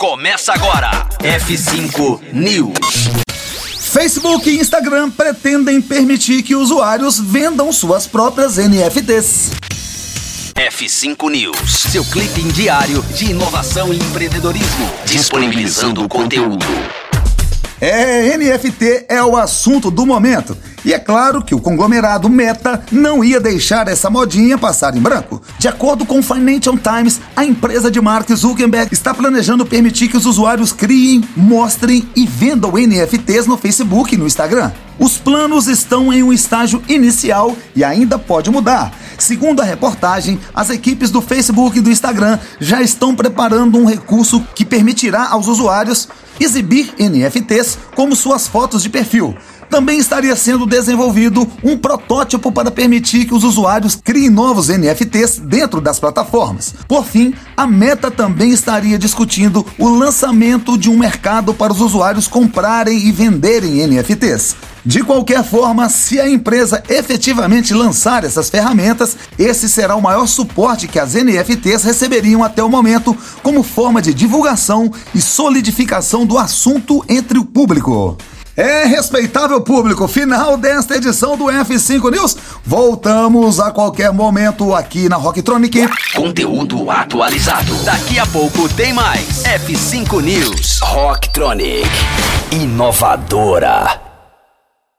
Começa agora. F5 News. Facebook e Instagram pretendem permitir que usuários vendam suas próprias NFTs. F5 News, seu clipe diário de inovação e empreendedorismo, disponibilizando o conteúdo. É, NFT é o assunto do momento. E é claro que o conglomerado Meta não ia deixar essa modinha passar em branco. De acordo com o Financial Times, a empresa de Mark Zuckerberg está planejando permitir que os usuários criem, mostrem e vendam NFTs no Facebook e no Instagram. Os planos estão em um estágio inicial e ainda pode mudar. Segundo a reportagem, as equipes do Facebook e do Instagram já estão preparando um recurso que permitirá aos usuários exibir NFTs como suas fotos de perfil. Também estaria sendo desenvolvido um protótipo para permitir que os usuários criem novos NFTs dentro das plataformas. Por fim, a Meta também estaria discutindo o lançamento de um mercado para os usuários comprarem e venderem NFTs. De qualquer forma, se a empresa efetivamente lançar essas ferramentas, esse será o maior suporte que as NFTs receberiam até o momento, como forma de divulgação e solidificação do assunto entre o público. É, respeitável público, final desta edição do F5 News. Voltamos a qualquer momento aqui na Rocktronic. Conteúdo atualizado. Daqui a pouco tem mais. F5 News. Rocktronic. Inovadora.